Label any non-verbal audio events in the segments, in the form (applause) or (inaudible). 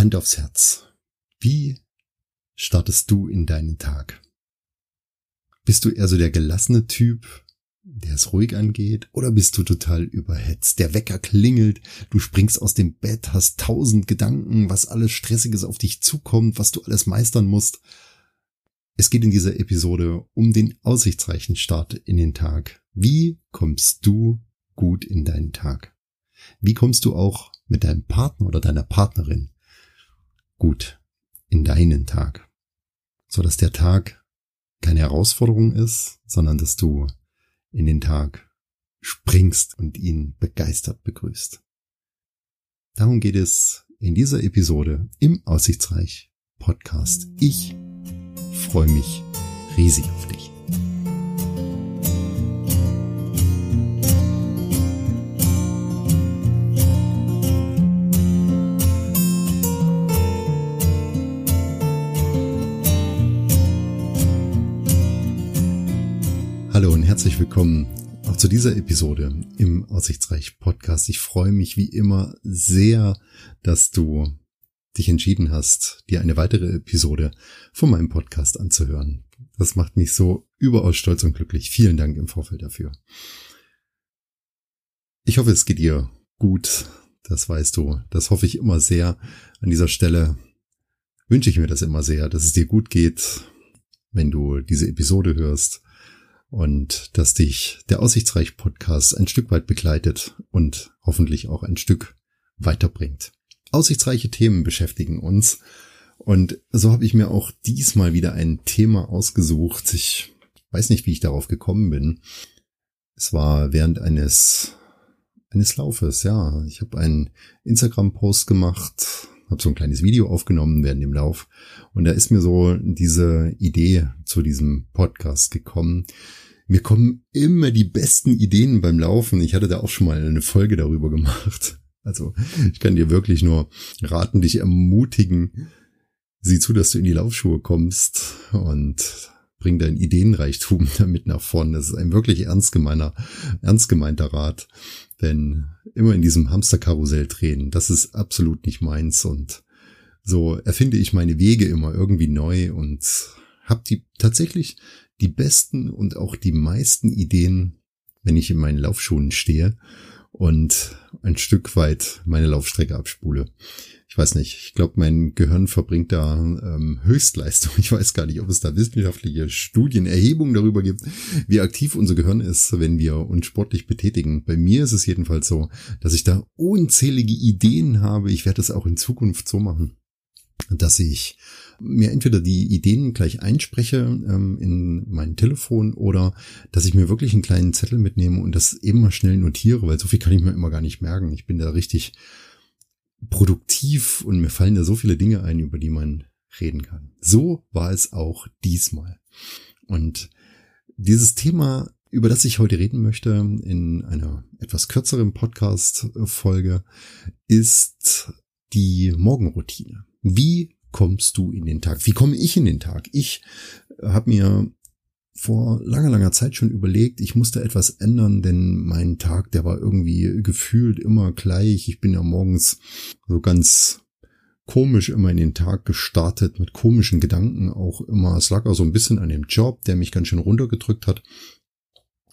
Hand aufs Herz. Wie startest du in deinen Tag? Bist du eher so der gelassene Typ, der es ruhig angeht, oder bist du total überhetzt? Der Wecker klingelt, du springst aus dem Bett, hast tausend Gedanken, was alles Stressiges auf dich zukommt, was du alles meistern musst. Es geht in dieser Episode um den aussichtsreichen Start in den Tag. Wie kommst du gut in deinen Tag? Wie kommst du auch mit deinem Partner oder deiner Partnerin gut in deinen Tag? So dass der Tag keine Herausforderung ist, sondern dass du in den Tag springst und ihn begeistert begrüßt. Darum geht es in dieser Episode im Aussichtsreich Podcast. Ich freue mich riesig auf dich. Herzlich willkommen auch zu dieser Episode im Aussichtsreich Podcast. Ich freue mich wie immer sehr, dass du dich entschieden hast, dir eine weitere Episode von meinem Podcast anzuhören. Das macht mich so überaus stolz und glücklich. Vielen Dank im Vorfeld dafür. Ich hoffe, es geht dir gut. Das weißt du. Das hoffe ich immer sehr. An dieser Stelle wünsche ich mir das immer sehr, dass es dir gut geht, wenn du diese Episode hörst und dass dich der Aussichtsreich Podcast ein Stück weit begleitet und hoffentlich auch ein Stück weiterbringt. Aussichtsreiche Themen beschäftigen uns und so habe ich mir auch diesmal wieder ein Thema ausgesucht. Ich weiß nicht, wie ich darauf gekommen bin. Es war während eines eines Laufes, ja. Ich habe einen Instagram-Post gemacht, habe so ein kleines Video aufgenommen während dem Lauf und da ist mir so diese Idee zu diesem Podcast gekommen. Mir kommen immer die besten Ideen beim Laufen. Ich hatte da auch schon mal eine Folge darüber gemacht. (laughs) Also ich kann dir wirklich nur raten, dich ermutigen. Sieh zu, dass du in die Laufschuhe kommst und bring dein Ideenreichtum (laughs) damit nach vorne. Das ist ein wirklich ernst gemeiner, ernst gemeinter Rat. Denn immer in diesem Hamsterkarussell drehen, das ist absolut nicht meins und so erfinde ich meine Wege immer irgendwie neu und habe die tatsächlich die besten und auch die meisten Ideen, wenn ich in meinen Laufschuhen stehe und ein Stück weit meine Laufstrecke abspule. Ich weiß nicht, ich glaube, mein Gehirn verbringt da ähm, Höchstleistung. (laughs) Ich weiß gar nicht, ob es da wissenschaftliche Studien, Erhebungen darüber gibt, wie aktiv unser Gehirn ist, wenn wir uns sportlich betätigen. Bei mir ist es jedenfalls so, dass ich da unzählige Ideen habe. Ich werde es auch in Zukunft so machen, dass ich mir entweder die Ideen gleich einspreche ähm, in mein Telefon oder dass ich mir wirklich einen kleinen Zettel mitnehme und das eben mal schnell notiere, weil so viel kann ich mir immer gar nicht merken. Ich bin da richtig produktiv und mir fallen da so viele Dinge ein, über die man reden kann. So war es auch diesmal. Und dieses Thema, über das ich heute reden möchte, in einer etwas kürzeren Podcast-Folge, ist die Morgenroutine. Wie kommst du in den Tag? Wie komme ich in den Tag? Ich habe mir vor langer, langer Zeit schon überlegt, ich musste etwas ändern, denn mein Tag, der war irgendwie gefühlt immer gleich. Ich bin ja morgens so ganz komisch immer in den Tag gestartet, mit komischen Gedanken auch immer. Es lag auch so ein bisschen an dem Job, der mich ganz schön runtergedrückt hat,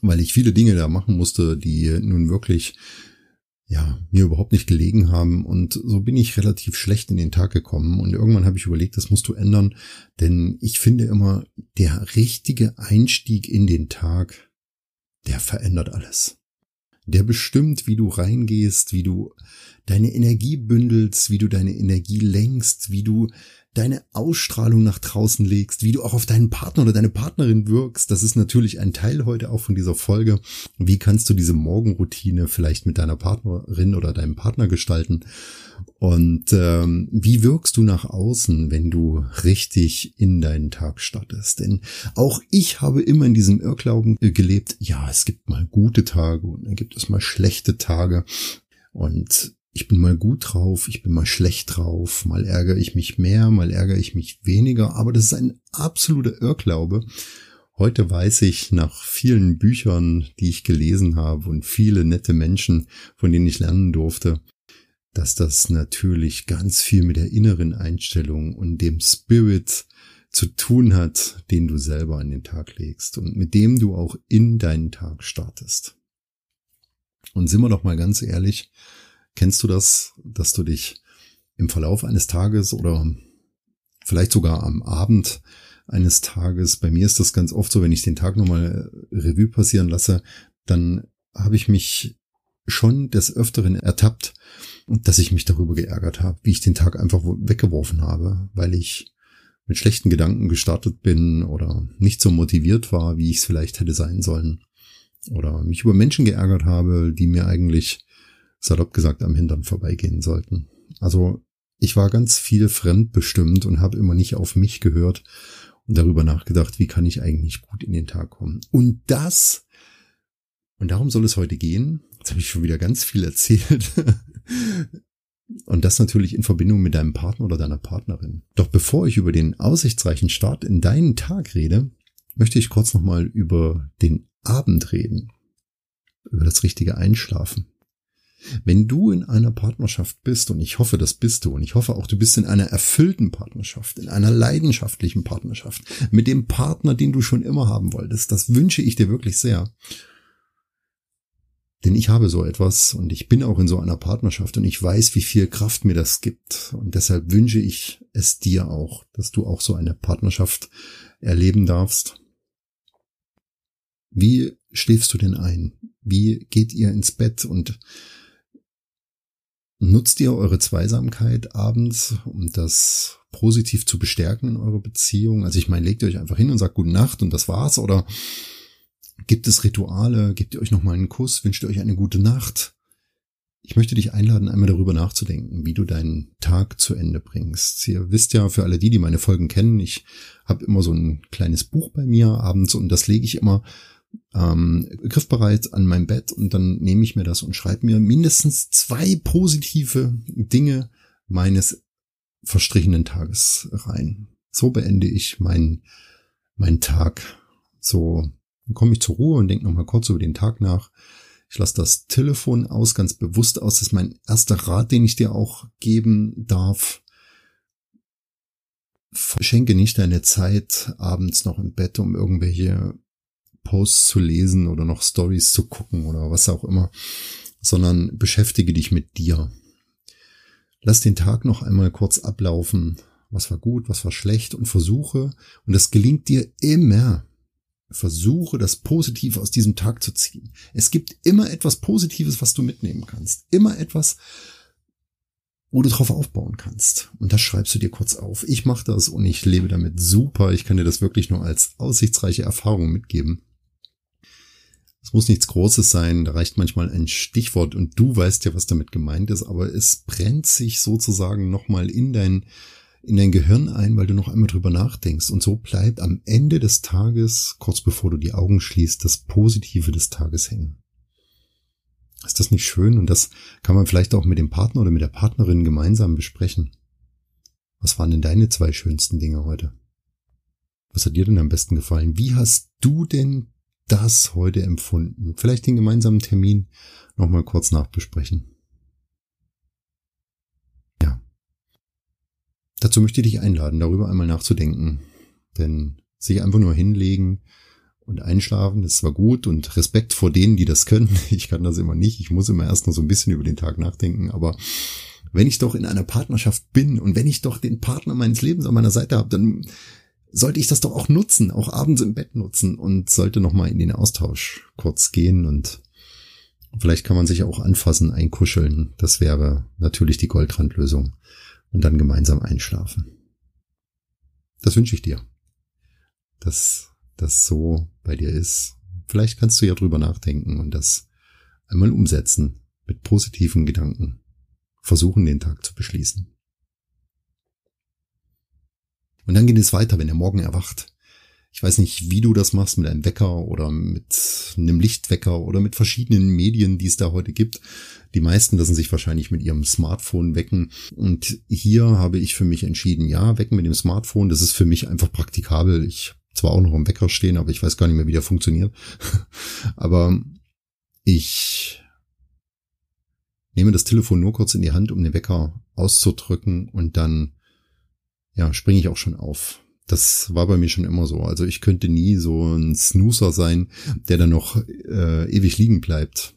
weil ich viele Dinge da machen musste, die nun wirklich ja, mir überhaupt nicht gelegen haben. Und so bin ich relativ schlecht in den Tag gekommen. Und irgendwann habe ich überlegt, das musst du ändern, denn ich finde immer, der richtige Einstieg in den Tag, der verändert alles. Der bestimmt, wie du reingehst, wie du deine Energie bündelst, wie du deine Energie lenkst, wie du deine Ausstrahlung nach draußen legst, wie du auch auf deinen Partner oder deine Partnerin wirkst. Das ist natürlich ein Teil heute auch von dieser Folge. Wie kannst du diese Morgenroutine vielleicht mit deiner Partnerin oder deinem Partner gestalten? Und ähm, wie wirkst du nach außen, wenn du richtig in deinen Tag startest? Denn auch ich habe immer in diesem Irrglauben gelebt, ja, es gibt mal gute Tage und dann gibt es mal schlechte Tage. Und ich bin mal gut drauf, ich bin mal schlecht drauf, mal ärgere ich mich mehr, mal ärgere ich mich weniger, aber das ist ein absoluter Irrglaube. Heute weiß ich nach vielen Büchern, die ich gelesen habe und viele nette Menschen, von denen ich lernen durfte, dass das natürlich ganz viel mit der inneren Einstellung und dem Spirit zu tun hat, den du selber an den Tag legst und mit dem du auch in deinen Tag startest. Und sind wir doch mal ganz ehrlich, kennst du das, dass du dich im Verlauf eines Tages oder vielleicht sogar am Abend eines Tages, bei mir ist das ganz oft so, wenn ich den Tag nochmal Revue passieren lasse, dann habe ich mich schon des Öfteren ertappt, dass ich mich darüber geärgert habe, wie ich den Tag einfach weggeworfen habe, weil ich mit schlechten Gedanken gestartet bin oder nicht so motiviert war, wie ich es vielleicht hätte sein sollen. Oder mich über Menschen geärgert habe, die mir eigentlich, salopp gesagt, am Hintern vorbeigehen sollten. Also ich war ganz viel fremdbestimmt und habe immer nicht auf mich gehört und darüber nachgedacht, wie kann ich eigentlich gut in den Tag kommen. Und das, und darum soll es heute gehen, jetzt habe ich schon wieder ganz viel (laughs) erzählt, und das natürlich in Verbindung mit deinem Partner oder deiner Partnerin. Doch bevor ich über den aussichtsreichen Start in deinen Tag rede, möchte ich kurz nochmal über den Abend reden. Über das richtige Einschlafen. Wenn du in einer Partnerschaft bist, und ich hoffe, das bist du, und ich hoffe auch, du bist in einer erfüllten Partnerschaft, in einer leidenschaftlichen Partnerschaft, mit dem Partner, den du schon immer haben wolltest, das wünsche ich dir wirklich sehr. Denn ich habe so etwas und ich bin auch in so einer Partnerschaft und ich weiß, wie viel Kraft mir das gibt. Und deshalb wünsche ich es dir auch, dass du auch so eine Partnerschaft erleben darfst. Wie schläfst du denn ein? Wie geht ihr ins Bett und nutzt ihr eure Zweisamkeit abends, um das positiv zu bestärken in eurer Beziehung? Also ich meine, legt ihr euch einfach hin und sagt Gute Nacht und das war's oder Gibt es Rituale? Gebt ihr euch nochmal einen Kuss? Wünscht ihr euch eine gute Nacht? Ich möchte dich einladen, einmal darüber nachzudenken, wie du deinen Tag zu Ende bringst. Ihr wisst ja, für alle die, die meine Folgen kennen, ich habe immer so ein kleines Buch bei mir abends und das lege ich immer ähm, griffbereit an mein Bett und dann nehme ich mir das und schreibe mir mindestens zwei positive Dinge meines verstrichenen Tages rein. So beende ich meinen meinen Tag. So komme ich zur Ruhe und denke nochmal kurz über den Tag nach. Ich lasse das Telefon aus, ganz bewusst aus. Das ist mein erster Rat, den ich dir auch geben darf. Verschenke nicht deine Zeit abends noch im Bett, um irgendwelche Posts zu lesen oder noch Stories zu gucken oder was auch immer, sondern beschäftige dich mit dir. Lass den Tag noch einmal kurz ablaufen. Was war gut, was war schlecht und versuche, und das gelingt dir immer, Versuche das Positive aus diesem Tag zu ziehen. Es gibt immer etwas Positives, was du mitnehmen kannst. Immer etwas, wo du drauf aufbauen kannst. Und das schreibst du dir kurz auf. Ich mache das und ich lebe damit super. Ich kann dir das wirklich nur als aussichtsreiche Erfahrung mitgeben. Es muss nichts Großes sein, da reicht manchmal ein Stichwort und du weißt ja, was damit gemeint ist, aber es brennt sich sozusagen nochmal in dein in dein Gehirn ein, weil du noch einmal drüber nachdenkst. Und so bleibt am Ende des Tages, kurz bevor du die Augen schließt, das Positive des Tages hängen. Ist das nicht schön? Und das kann man vielleicht auch mit dem Partner oder mit der Partnerin gemeinsam besprechen. Was waren denn deine zwei schönsten Dinge heute? Was hat dir denn am besten gefallen? Wie hast du denn das heute empfunden? Vielleicht den gemeinsamen Termin nochmal kurz nachbesprechen. Dazu möchte ich dich einladen, darüber einmal nachzudenken. Denn sich einfach nur hinlegen und einschlafen, das zwar gut und Respekt vor denen, die das können. (laughs) Ich kann das immer nicht. Ich muss immer erst noch so ein bisschen über den Tag nachdenken. Aber wenn ich doch in einer Partnerschaft bin und wenn ich doch den Partner meines Lebens an meiner Seite habe, dann sollte ich das doch auch nutzen, auch abends im Bett nutzen und sollte nochmal in den Austausch kurz gehen und vielleicht kann man sich auch anfassen, einkuscheln. Das wäre natürlich die Goldrandlösung und dann gemeinsam einschlafen. Das wünsche ich dir, dass das so bei dir ist. Vielleicht kannst du ja drüber nachdenken und das einmal umsetzen mit positiven Gedanken. Versuchen, den Tag zu beschließen. Und dann geht es weiter, wenn er morgen erwacht. Ich weiß nicht, wie du das machst mit einem Wecker oder mit einem Lichtwecker oder mit verschiedenen Medien, die es da heute gibt. Die meisten lassen sich wahrscheinlich mit ihrem Smartphone wecken. Und hier habe ich für mich entschieden, ja, wecken mit dem Smartphone, das ist für mich einfach praktikabel. Ich zwar auch noch im Wecker stehen, aber ich weiß gar nicht mehr, wie der funktioniert. (laughs) aber ich nehme das Telefon nur kurz in die Hand, um den Wecker auszudrücken und dann, ja, springe ich auch schon auf. Das war bei mir schon immer so. Also ich könnte nie so ein Snoozer sein, der dann noch äh, ewig liegen bleibt.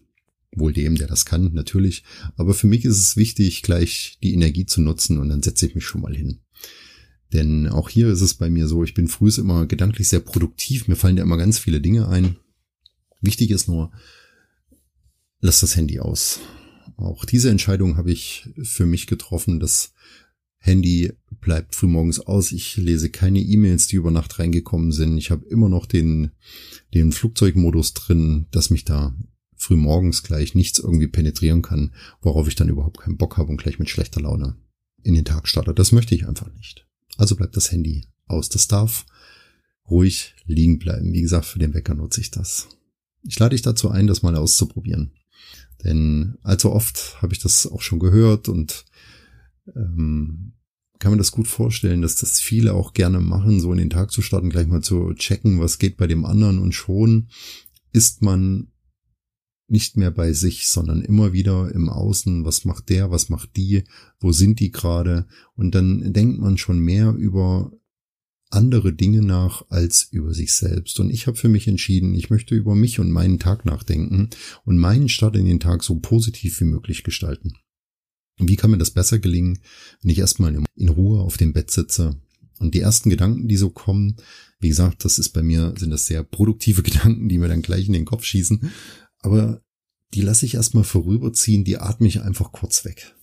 Wohl dem, der das kann, natürlich. Aber für mich ist es wichtig, gleich die Energie zu nutzen und dann setze ich mich schon mal hin. Denn auch hier ist es bei mir so, ich bin früh immer gedanklich sehr produktiv. Mir fallen ja immer ganz viele Dinge ein. Wichtig ist nur, lass das Handy aus. Auch diese Entscheidung habe ich für mich getroffen. Das Handy bleibt frühmorgens aus. Ich lese keine E-Mails, die über Nacht reingekommen sind. Ich habe immer noch den, den Flugzeugmodus drin, dass mich da frühmorgens gleich nichts irgendwie penetrieren kann, worauf ich dann überhaupt keinen Bock habe und gleich mit schlechter Laune in den Tag starte. Das möchte ich einfach nicht. Also bleibt das Handy aus. Das darf ruhig liegen bleiben. Wie gesagt, für den Wecker nutze ich das. Ich lade dich dazu ein, das mal auszuprobieren. Denn allzu oft habe ich das auch schon gehört und ähm, kann man das gut vorstellen, dass das viele auch gerne machen, so in den Tag zu starten, gleich mal zu checken, was geht bei dem anderen. Und schon ist man nicht mehr bei sich, sondern immer wieder im Außen, was macht der, was macht die, wo sind die gerade? Und dann denkt man schon mehr über andere Dinge nach als über sich selbst. Und ich habe für mich entschieden, ich möchte über mich und meinen Tag nachdenken und meinen Start in den Tag so positiv wie möglich gestalten. Und wie kann mir das besser gelingen, wenn ich erstmal in Ruhe auf dem Bett sitze und die ersten Gedanken, die so kommen, wie gesagt, das ist bei mir, sind das sehr produktive (laughs) Gedanken, die mir dann gleich in den Kopf schießen. Aber die lasse ich erstmal vorüberziehen, die atme ich einfach kurz weg.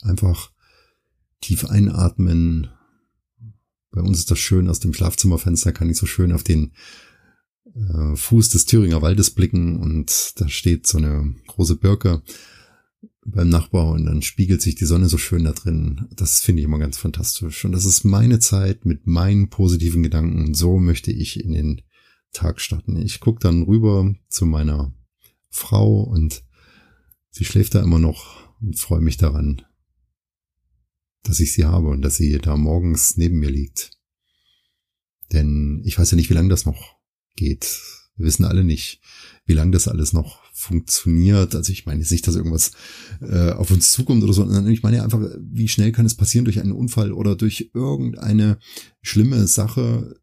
Einfach tief einatmen. Bei uns ist das schön, aus dem Schlafzimmerfenster kann ich so schön auf den äh, Fuß des Thüringer Waldes blicken und da steht so eine große Birke beim Nachbar und dann spiegelt sich die Sonne so schön da drin. Das finde ich immer ganz fantastisch. Und das ist meine Zeit mit meinen positiven Gedanken. So möchte ich in den Tag starten. Ich gucke dann rüber zu meiner Frau und sie schläft da immer noch und freue mich daran, dass ich sie habe und dass sie da morgens neben mir liegt. Denn ich weiß ja nicht, wie lange das noch geht. Wir wissen alle nicht, wie lange das alles noch funktioniert. Also ich meine jetzt nicht, dass irgendwas äh, auf uns zukommt oder so, sondern ich meine einfach, wie schnell kann es passieren durch einen Unfall oder durch irgendeine schlimme Sache,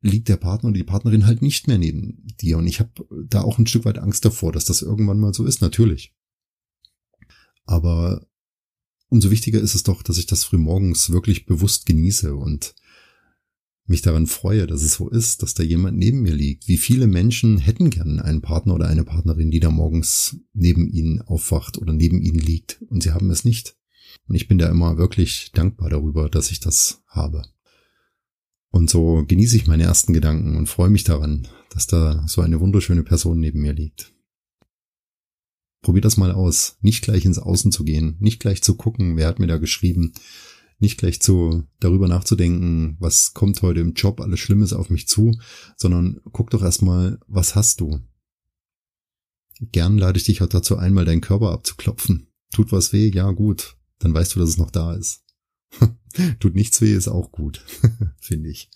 liegt der Partner oder die Partnerin halt nicht mehr neben dir. Und ich habe da auch ein Stück weit Angst davor, dass das irgendwann mal so ist, natürlich. Aber umso wichtiger ist es doch, dass ich das frühmorgens wirklich bewusst genieße und mich daran freue, dass es so ist, dass da jemand neben mir liegt. Wie viele Menschen hätten gern einen Partner oder eine Partnerin, die da morgens neben ihnen aufwacht oder neben ihnen liegt und sie haben es nicht. Und ich bin da immer wirklich dankbar darüber, dass ich das habe. Und so genieße ich meine ersten Gedanken und freue mich daran, dass da so eine wunderschöne Person neben mir liegt. Probier das mal aus, nicht gleich ins Außen zu gehen, nicht gleich zu gucken, wer hat mir da geschrieben, nicht gleich zu darüber nachzudenken, was kommt heute im Job alles Schlimmes auf mich zu, sondern guck doch erstmal, was hast du? Gern lade ich dich auch dazu ein, mal deinen Körper abzuklopfen. Tut was weh? Ja, gut. Dann weißt du, dass es noch da ist. (laughs) Tut nichts weh, ist auch gut, (laughs) finde ich.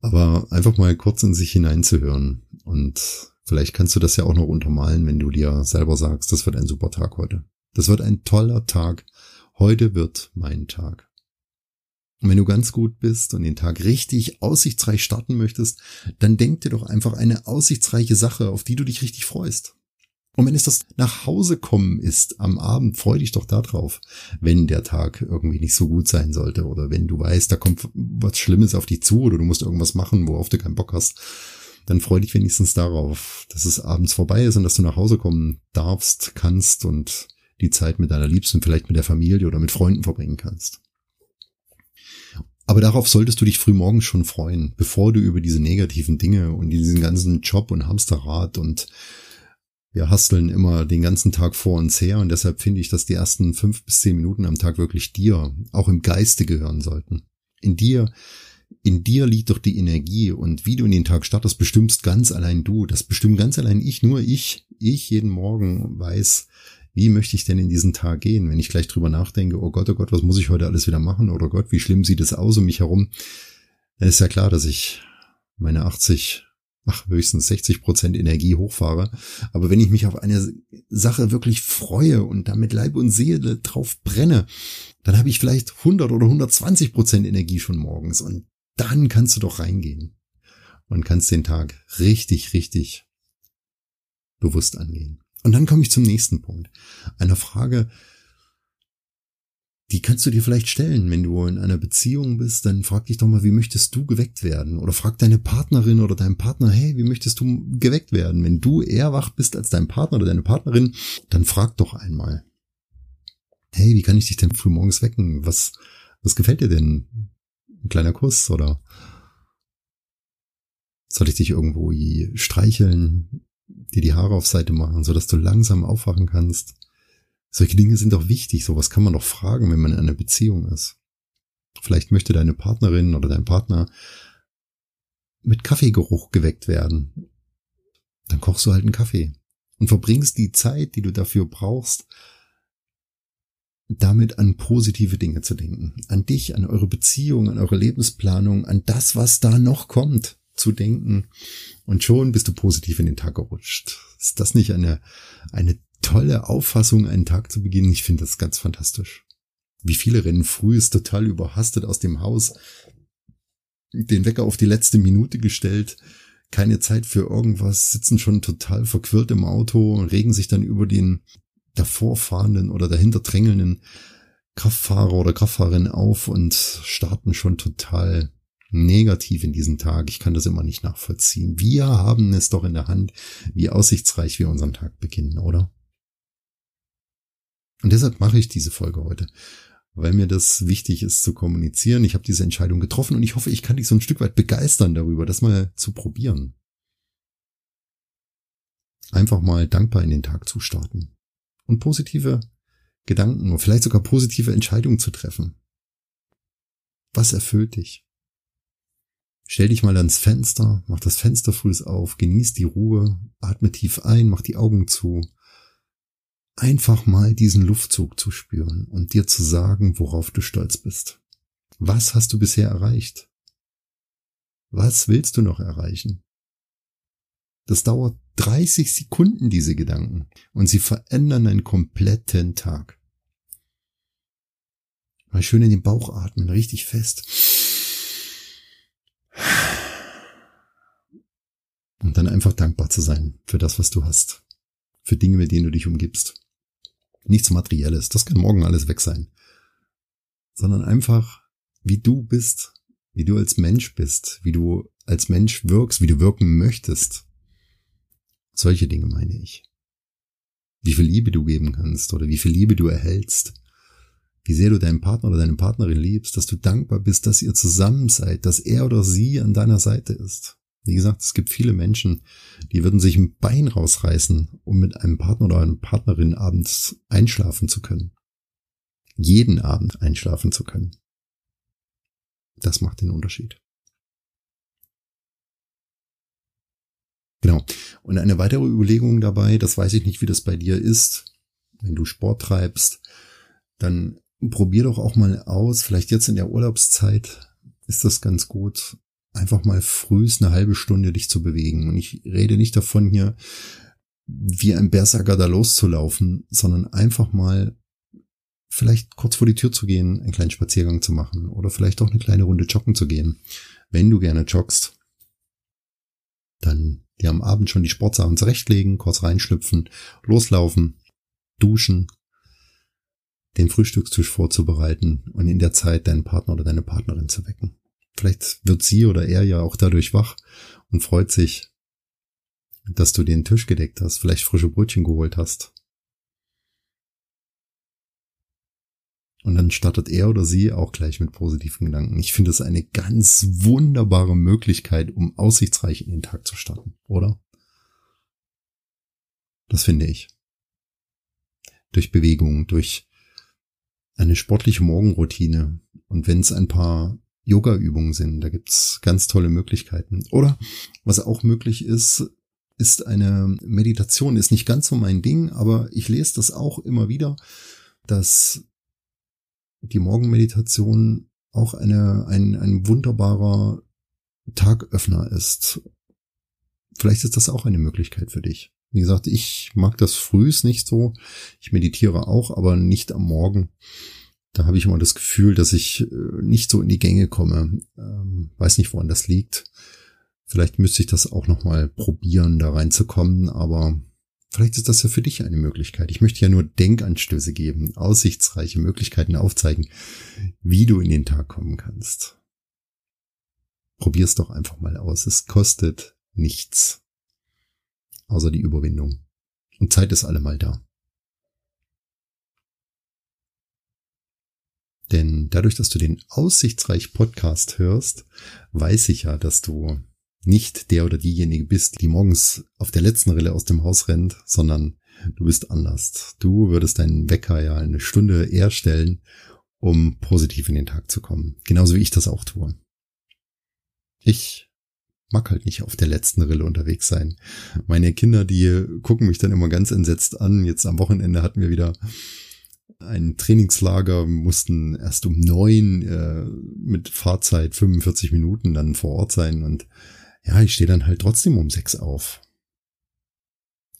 Aber einfach mal kurz in sich hineinzuhören. Und vielleicht kannst du das ja auch noch untermalen, wenn du dir selber sagst, das wird ein super Tag heute. Das wird ein toller Tag. Heute wird mein Tag. Und wenn du ganz gut bist und den Tag richtig aussichtsreich starten möchtest, dann denk dir doch einfach eine aussichtsreiche Sache, auf die du dich richtig freust. Und wenn es das nach Hause kommen ist am Abend, freu dich doch darauf, wenn der Tag irgendwie nicht so gut sein sollte oder wenn du weißt, da kommt was Schlimmes auf dich zu oder du musst irgendwas machen, worauf du keinen Bock hast, dann freu dich wenigstens darauf, dass es abends vorbei ist und dass du nach Hause kommen darfst, kannst und die Zeit mit deiner Liebsten, vielleicht mit der Familie oder mit Freunden verbringen kannst. Aber darauf solltest du dich früh morgens schon freuen, bevor du über diese negativen Dinge und diesen ganzen Job und Hamsterrad und wir hasteln immer den ganzen Tag vor uns her und deshalb finde ich, dass die ersten fünf bis zehn Minuten am Tag wirklich dir, auch im Geiste gehören sollten. In dir, in dir liegt doch die Energie und wie du in den Tag startest, bestimmst ganz allein du. Das bestimmt ganz allein ich, nur ich, ich jeden Morgen weiß, wie möchte ich denn in diesen Tag gehen, wenn ich gleich drüber nachdenke, oh Gott, oh Gott, was muss ich heute alles wieder machen, oder oh Gott, wie schlimm sieht es aus um mich herum, dann ist ja klar, dass ich meine 80 ach, höchstens 60 Prozent Energie hochfahre. Aber wenn ich mich auf eine Sache wirklich freue und damit Leib und Seele drauf brenne, dann habe ich vielleicht 100 oder 120 Prozent Energie schon morgens und dann kannst du doch reingehen und kannst den Tag richtig, richtig bewusst angehen. Und dann komme ich zum nächsten Punkt. Einer Frage, die kannst du dir vielleicht stellen, wenn du in einer Beziehung bist, dann frag dich doch mal, wie möchtest du geweckt werden? Oder frag deine Partnerin oder deinen Partner, hey, wie möchtest du geweckt werden? Wenn du eher wach bist als dein Partner oder deine Partnerin, dann frag doch einmal. Hey, wie kann ich dich denn früh morgens wecken? Was, was gefällt dir denn? Ein kleiner Kuss oder soll ich dich irgendwo streicheln, dir die Haare auf Seite machen, so dass du langsam aufwachen kannst? Solche Dinge sind doch wichtig. Sowas kann man doch fragen, wenn man in einer Beziehung ist. Vielleicht möchte deine Partnerin oder dein Partner mit Kaffeegeruch geweckt werden. Dann kochst du halt einen Kaffee und verbringst die Zeit, die du dafür brauchst, damit an positive Dinge zu denken. An dich, an eure Beziehung, an eure Lebensplanung, an das, was da noch kommt, zu denken. Und schon bist du positiv in den Tag gerutscht. Ist das nicht eine, eine tolle Auffassung, einen Tag zu beginnen. Ich finde das ganz fantastisch. Wie viele rennen früh ist total überhastet aus dem Haus, den Wecker auf die letzte Minute gestellt, keine Zeit für irgendwas, sitzen schon total verquirlt im Auto regen sich dann über den davorfahrenden oder dahinter drängelnden Kraftfahrer oder Kraftfahrerin auf und starten schon total negativ in diesen Tag. Ich kann das immer nicht nachvollziehen. Wir haben es doch in der Hand, wie aussichtsreich wir unseren Tag beginnen, oder? Und deshalb mache ich diese Folge heute, weil mir das wichtig ist zu kommunizieren. Ich habe diese Entscheidung getroffen und ich hoffe, ich kann dich so ein Stück weit begeistern darüber, das mal zu probieren. Einfach mal dankbar in den Tag zu starten und positive Gedanken und vielleicht sogar positive Entscheidungen zu treffen. Was erfüllt dich? Stell dich mal ans Fenster, mach das Fenster früh auf, genieß die Ruhe, atme tief ein, mach die Augen zu einfach mal diesen Luftzug zu spüren und dir zu sagen, worauf du stolz bist. Was hast du bisher erreicht? Was willst du noch erreichen? Das dauert 30 Sekunden, diese Gedanken, und sie verändern einen kompletten Tag. Mal schön in den Bauch atmen, richtig fest. Und dann einfach dankbar zu sein für das, was du hast. Für Dinge, mit denen du dich umgibst nichts Materielles. Das kann morgen alles weg sein. Sondern einfach, wie du bist, wie du als Mensch bist, wie du als Mensch wirkst, wie du wirken möchtest. Solche Dinge meine ich. Wie viel Liebe du geben kannst oder wie viel Liebe du erhältst. Wie sehr du deinen Partner oder deine Partnerin liebst, dass du dankbar bist, dass ihr zusammen seid, dass er oder sie an deiner Seite ist. Wie gesagt, es gibt viele Menschen, die würden sich ein Bein rausreißen, um mit einem Partner oder einer Partnerin abends einschlafen zu können. Jeden Abend einschlafen zu können. Das macht den Unterschied. Genau. Und eine weitere Überlegung dabei, das weiß ich nicht, wie das bei dir ist, wenn du Sport treibst, dann probier doch auch mal aus, vielleicht jetzt in der Urlaubszeit ist das ganz gut, einfach mal frühst eine halbe Stunde dich zu bewegen. Und ich rede nicht davon hier, wie ein Berserker da loszulaufen, sondern einfach mal vielleicht kurz vor die Tür zu gehen, einen kleinen Spaziergang zu machen oder vielleicht auch eine kleine Runde joggen zu gehen. Wenn du gerne joggst, dann dir am Abend schon die Sportsachen zurechtlegen, kurz reinschlüpfen, loslaufen, duschen, den Frühstückstisch vorzubereiten und in der Zeit deinen Partner oder deine Partnerin zu wecken. Vielleicht wird sie oder er ja auch dadurch wach und freut sich, dass du den Tisch gedeckt hast, vielleicht frische Brötchen geholt hast. Und dann startet er oder sie auch gleich mit positiven Gedanken. Ich finde es eine ganz wunderbare Möglichkeit, um aussichtsreich in den Tag zu starten, oder? Das finde ich. Durch Bewegung, durch eine sportliche Morgenroutine. Und wenn es ein paar Yoga-Übungen sind. Da gibt's ganz tolle Möglichkeiten. Oder was auch möglich ist, ist eine Meditation. Ist nicht ganz so mein Ding, aber ich lese das auch immer wieder, dass die Morgenmeditation auch eine, ein, ein wunderbarer Tagaöffner ist. vielleicht ist das auch eine Möglichkeit für dich. Wie gesagt, ich mag das frühs nicht so. Ich meditiere auch, aber nicht am Morgen. Da habe ich immer das Gefühl, dass ich äh, nicht so in die Gänge komme. Ähm, weiß nicht, woran das liegt. Vielleicht müsste ich das auch nochmal probieren, da reinzukommen, aber vielleicht ist das ja für dich eine Möglichkeit. Ich möchte ja nur Denkanstöße geben, aussichtsreiche Möglichkeiten aufzeigen, wie du in den Tag kommen kannst. Probier's doch einfach mal aus. Es kostet nichts. Außer die Überwindung. Und Zeit ist allemal da. Denn dadurch, dass du den Aussichtsreich Podcast hörst, weiß ich ja, dass du nicht der oder diejenige bist, die morgens auf der letzten Rille aus dem Haus rennt, sondern du bist anders. Du würdest deinen Wecker ja eine Stunde eher stellen, um positiv in den Tag zu kommen. Genauso wie ich das auch tue. Ich mag halt nicht auf der letzten Rille unterwegs sein. Meine Kinder, die gucken mich dann immer ganz entsetzt an. Jetzt am Wochenende hatten wir wieder ein Trainingslager, mussten erst um neun äh, mit Fahrzeit 45 Minuten dann vor Ort sein und ja, ich stehe dann halt trotzdem um sechs auf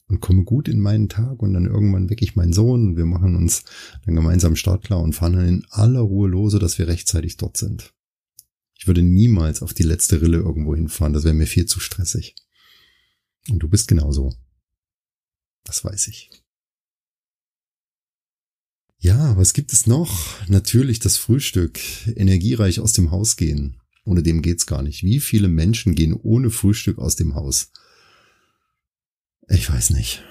und komme gut in meinen Tag und dann irgendwann wecke ich meinen Sohn und wir machen uns dann gemeinsam startklar und fahren dann in aller Ruhe lose, dass wir rechtzeitig dort sind. Ich würde niemals auf die letzte Rille irgendwo hinfahren, das wäre mir viel zu stressig. Und du bist genauso. Das weiß ich. Ja, was gibt es noch? Natürlich das Frühstück. Energiereich aus dem Haus gehen. Ohne dem geht's gar nicht. Wie viele Menschen gehen ohne Frühstück aus dem Haus? Ich weiß nicht.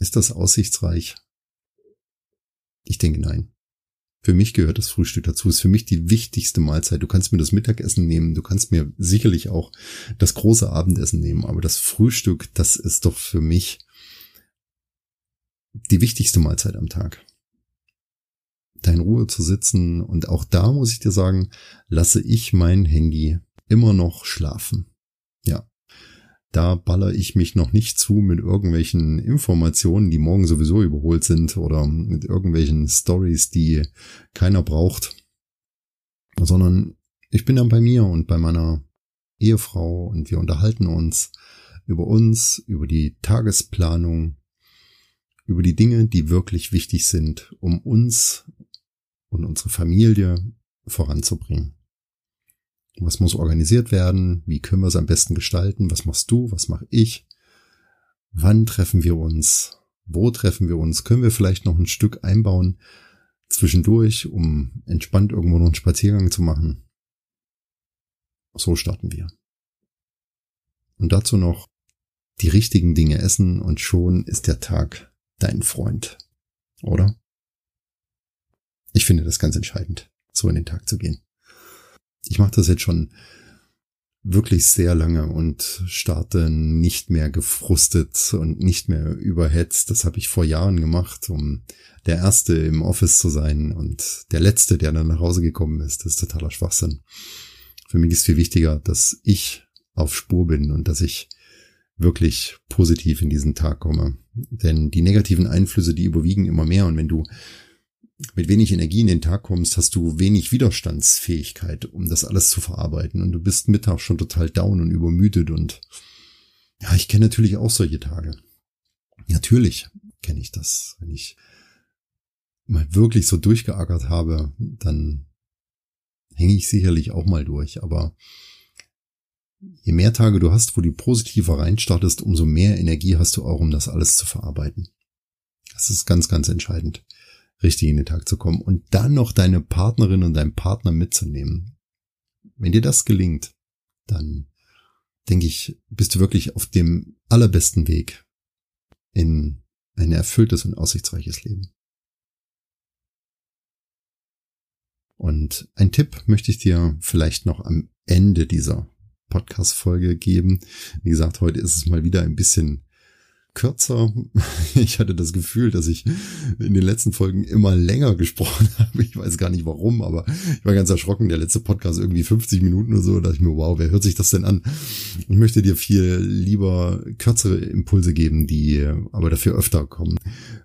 Ist das aussichtsreich? Ich denke nein. Für mich gehört das Frühstück dazu. Ist für mich die wichtigste Mahlzeit. Du kannst mir das Mittagessen nehmen. Du kannst mir sicherlich auch das große Abendessen nehmen. Aber das Frühstück, das ist doch für mich die wichtigste Mahlzeit am Tag da in Ruhe zu sitzen. Und auch da muss ich dir sagen, lasse ich mein Handy immer noch schlafen. Ja. Da baller ich mich noch nicht zu mit irgendwelchen Informationen, die morgen sowieso überholt sind oder mit irgendwelchen Stories, die keiner braucht, sondern ich bin dann bei mir und bei meiner Ehefrau und wir unterhalten uns über uns, über die Tagesplanung, über die Dinge, die wirklich wichtig sind, um uns und unsere Familie voranzubringen. Was muss organisiert werden? Wie können wir es am besten gestalten? Was machst du? Was mache ich? Wann treffen wir uns? Wo treffen wir uns? Können wir vielleicht noch ein Stück einbauen zwischendurch, um entspannt irgendwo noch einen Spaziergang zu machen? So starten wir. Und dazu noch die richtigen Dinge essen und schon ist der Tag dein Freund. Oder? Ich finde das ganz entscheidend, so in den Tag zu gehen. Ich mache das jetzt schon wirklich sehr lange und starte nicht mehr gefrustet und nicht mehr überhetzt. Das habe ich vor Jahren gemacht, um der Erste im Office zu sein und der Letzte, der dann nach Hause gekommen ist. Das ist totaler Schwachsinn. Für mich ist viel wichtiger, dass ich auf Spur bin und dass ich wirklich positiv in diesen Tag komme. Denn die negativen Einflüsse, die überwiegen immer mehr. Und wenn du mit wenig Energie in den Tag kommst, hast du wenig Widerstandsfähigkeit, um das alles zu verarbeiten. Und du bist Mittag schon total down und übermüdet. Und ja, ich kenne natürlich auch solche Tage. Natürlich kenne ich das. Wenn ich mal wirklich so durchgeackert habe, dann hänge ich sicherlich auch mal durch. Aber je mehr Tage du hast, wo du positiver reinstartest, umso mehr Energie hast du auch, um das alles zu verarbeiten. Das ist ganz, ganz entscheidend richtig in den Tag zu kommen und dann noch deine Partnerin und deinen Partner mitzunehmen. Wenn dir das gelingt, dann denke ich, bist du wirklich auf dem allerbesten Weg in ein erfülltes und aussichtsreiches Leben. Und ein Tipp möchte ich dir vielleicht noch am Ende dieser Podcast-Folge geben. Wie gesagt, heute ist es mal wieder ein bisschen kürzer. (laughs) Ich hatte das Gefühl, dass ich in den letzten Folgen immer länger gesprochen (laughs) habe. Ich weiß gar nicht warum, aber ich war ganz erschrocken. Der letzte Podcast irgendwie 50 Minuten oder so. Da dachte ich mir, wow, wer hört sich das denn an? Ich möchte dir viel lieber kürzere Impulse geben, die aber dafür öfter kommen.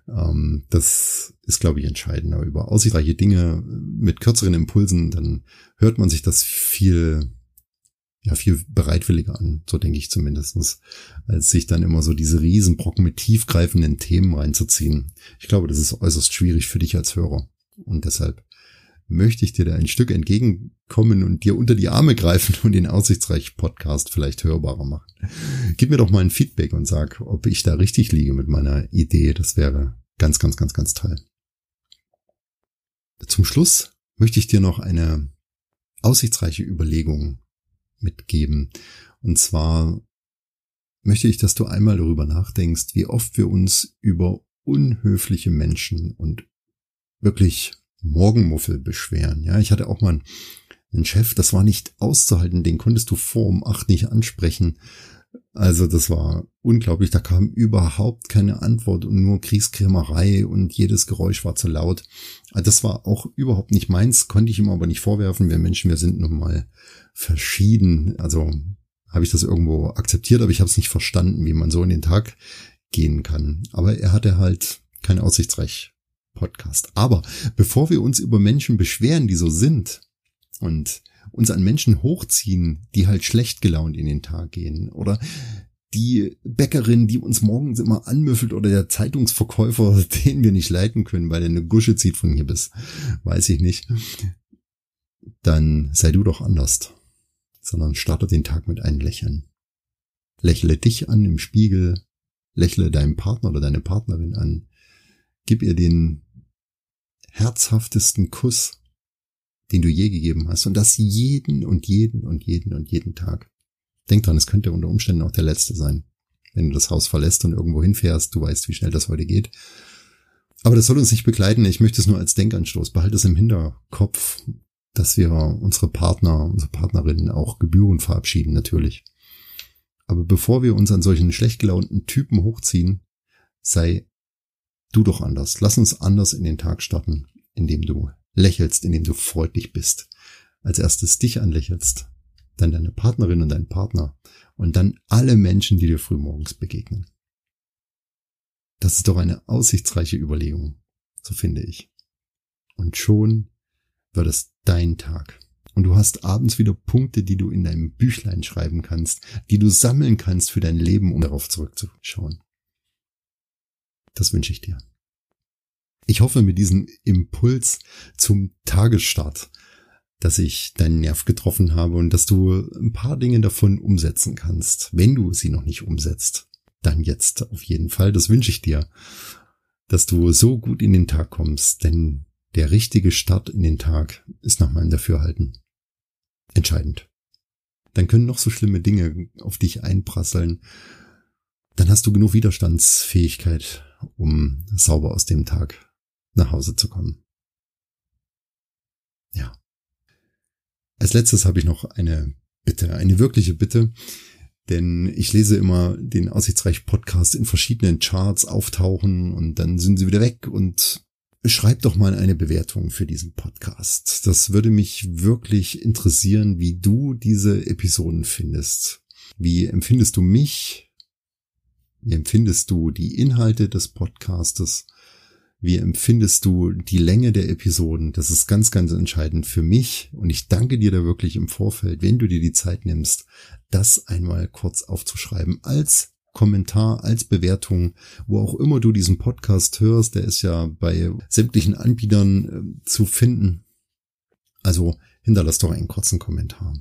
Ähm, das ist, glaube ich, entscheidender. Über aussichtsreiche Dinge mit kürzeren Impulsen, dann hört man sich das viel ja viel bereitwilliger an, so denke ich zumindestens, als sich dann immer so diese Riesenbrocken mit tiefgreifenden Themen reinzuziehen. Ich glaube, das ist äußerst schwierig für dich als Hörer. Und deshalb möchte ich dir da ein Stück entgegenkommen und dir unter die Arme greifen und den Aussichtsreich Podcast vielleicht hörbarer machen. Gib mir doch mal ein Feedback und sag, ob ich da richtig liege mit meiner Idee. Das wäre ganz, ganz, ganz, ganz toll. Zum Schluss möchte ich dir noch eine aussichtsreiche Überlegung mitgeben. Und zwar möchte ich, dass du einmal darüber nachdenkst, wie oft wir uns über unhöfliche Menschen und wirklich Morgenmuffel beschweren. Ja, ich hatte auch mal einen Chef, das war nicht auszuhalten, den konntest du vor um acht nicht ansprechen. Also das war unglaublich, da kam überhaupt keine Antwort und nur Kriegskrämerei und jedes Geräusch war zu laut. Also das war auch überhaupt nicht meins, konnte ich ihm aber nicht vorwerfen. Wir Menschen, wir sind nun mal verschieden. Also habe ich das irgendwo akzeptiert, aber ich habe es nicht verstanden, wie man so in den Tag gehen kann. Aber er hatte halt kein Aussichtsrecht Podcast. Aber bevor wir uns über Menschen beschweren, die so sind und uns an Menschen hochziehen, die halt schlecht gelaunt in den Tag gehen oder die Bäckerin, die uns morgens immer anmüffelt oder der Zeitungsverkäufer, (laughs) den wir nicht leiten können, weil er eine Gusche zieht von hier bis, weiß ich nicht, dann sei du doch anders, sondern starte den Tag mit einem Lächeln. Lächle dich an im Spiegel, lächle deinen Partner oder deine Partnerin an, gib ihr den herzhaftesten Kuss, den du je gegeben hast. Und das jeden und jeden und jeden und jeden Tag. Denk dran, es könnte unter Umständen auch der letzte sein. Wenn du das Haus verlässt und irgendwo hinfährst, du weißt, wie schnell das heute geht. Aber das soll uns nicht begleiten. Ich möchte es nur als Denkanstoß. Behalte es im Hinterkopf, dass wir unsere Partner, unsere Partnerinnen auch Gebühren verabschieden, natürlich. Aber bevor wir uns an solchen schlecht gelaunten Typen hochziehen, sei du doch anders. Lass uns anders in den Tag starten, indem du lächelst, indem du freundlich bist. Als erstes dich anlächelst, dann deine Partnerin und dein Partner und dann alle Menschen, die dir frühmorgens begegnen. Das ist doch eine aussichtsreiche Überlegung, so finde ich. Und schon wird es dein Tag. Und du hast abends wieder Punkte, die du in deinem Büchlein schreiben kannst, die du sammeln kannst für dein Leben, um darauf zurückzuschauen. Das wünsche ich dir. Ich hoffe mit diesem Impuls zum Tagesstart, dass ich deinen Nerv getroffen habe und dass du ein paar Dinge davon umsetzen kannst. Wenn du sie noch nicht umsetzt, dann jetzt auf jeden Fall. Das wünsche ich dir, dass du so gut in den Tag kommst, denn der richtige Start in den Tag ist nach meinem Dafürhalten entscheidend. Dann können noch so schlimme Dinge auf dich einprasseln. Dann hast du genug Widerstandsfähigkeit, um sauber aus dem Tag nach Hause zu kommen. Ja. Als letztes habe ich noch eine Bitte, eine wirkliche Bitte, denn ich lese immer den Aussichtsreich Podcast in verschiedenen Charts auftauchen und dann sind sie wieder weg und schreib doch mal eine Bewertung für diesen Podcast. Das würde mich wirklich interessieren, wie du diese Episoden findest. Wie empfindest du mich? Wie empfindest du die Inhalte des Podcastes? Wie empfindest du die Länge der Episoden? Das ist ganz, ganz entscheidend für mich. Und ich danke dir da wirklich im Vorfeld, wenn du dir die Zeit nimmst, das einmal kurz aufzuschreiben als Kommentar, als Bewertung, wo auch immer du diesen Podcast hörst. Der ist ja bei sämtlichen Anbietern äh, zu finden. Also hinterlass doch einen kurzen Kommentar.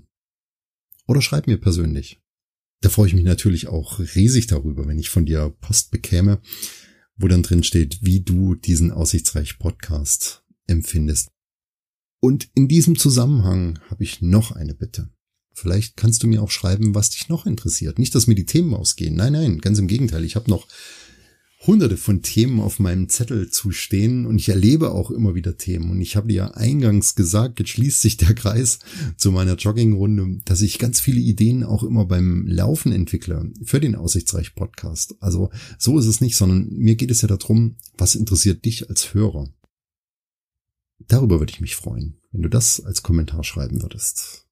Oder schreib mir persönlich. Da freue ich mich natürlich auch riesig darüber, wenn ich von dir Post bekäme, wo dann drin steht, wie du diesen Aussichtsreich Podcast empfindest. Und in diesem Zusammenhang habe ich noch eine Bitte. Vielleicht kannst du mir auch schreiben, was dich noch interessiert. Nicht, dass mir die Themen ausgehen. Nein, nein, ganz im Gegenteil. Ich habe noch hunderte von Themen auf meinem Zettel zu stehen und ich erlebe auch immer wieder Themen. Und ich habe dir ja eingangs gesagt, jetzt schließt sich der Kreis zu meiner Joggingrunde, dass ich ganz viele Ideen auch immer beim Laufen entwickle für den Aussichtsreich Podcast. Also so ist es nicht, sondern mir geht es ja darum, was interessiert dich als Hörer? Darüber würde ich mich freuen, wenn du das als Kommentar schreiben würdest.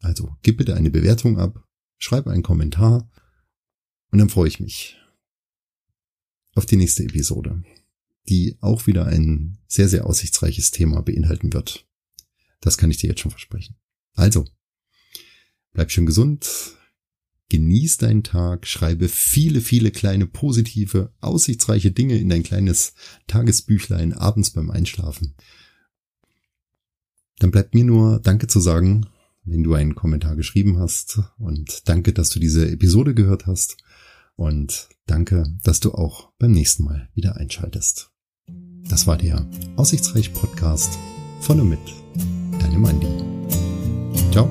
Also gib bitte eine Bewertung ab, schreib einen Kommentar und dann freue ich mich auf die nächste Episode, die auch wieder ein sehr, sehr aussichtsreiches Thema beinhalten wird. Das kann ich dir jetzt schon versprechen. Also, Bleib schön gesund, genieß deinen Tag, schreibe viele, viele kleine positive, aussichtsreiche Dinge in dein kleines Tagesbüchlein abends beim Einschlafen. Dann bleibt mir nur Danke zu sagen, wenn du einen Kommentar geschrieben hast und danke, dass du diese Episode gehört hast und danke, dass du auch beim nächsten Mal wieder einschaltest. Das war der Aussichtsreich Podcast von und mit deinem Andi. Ciao.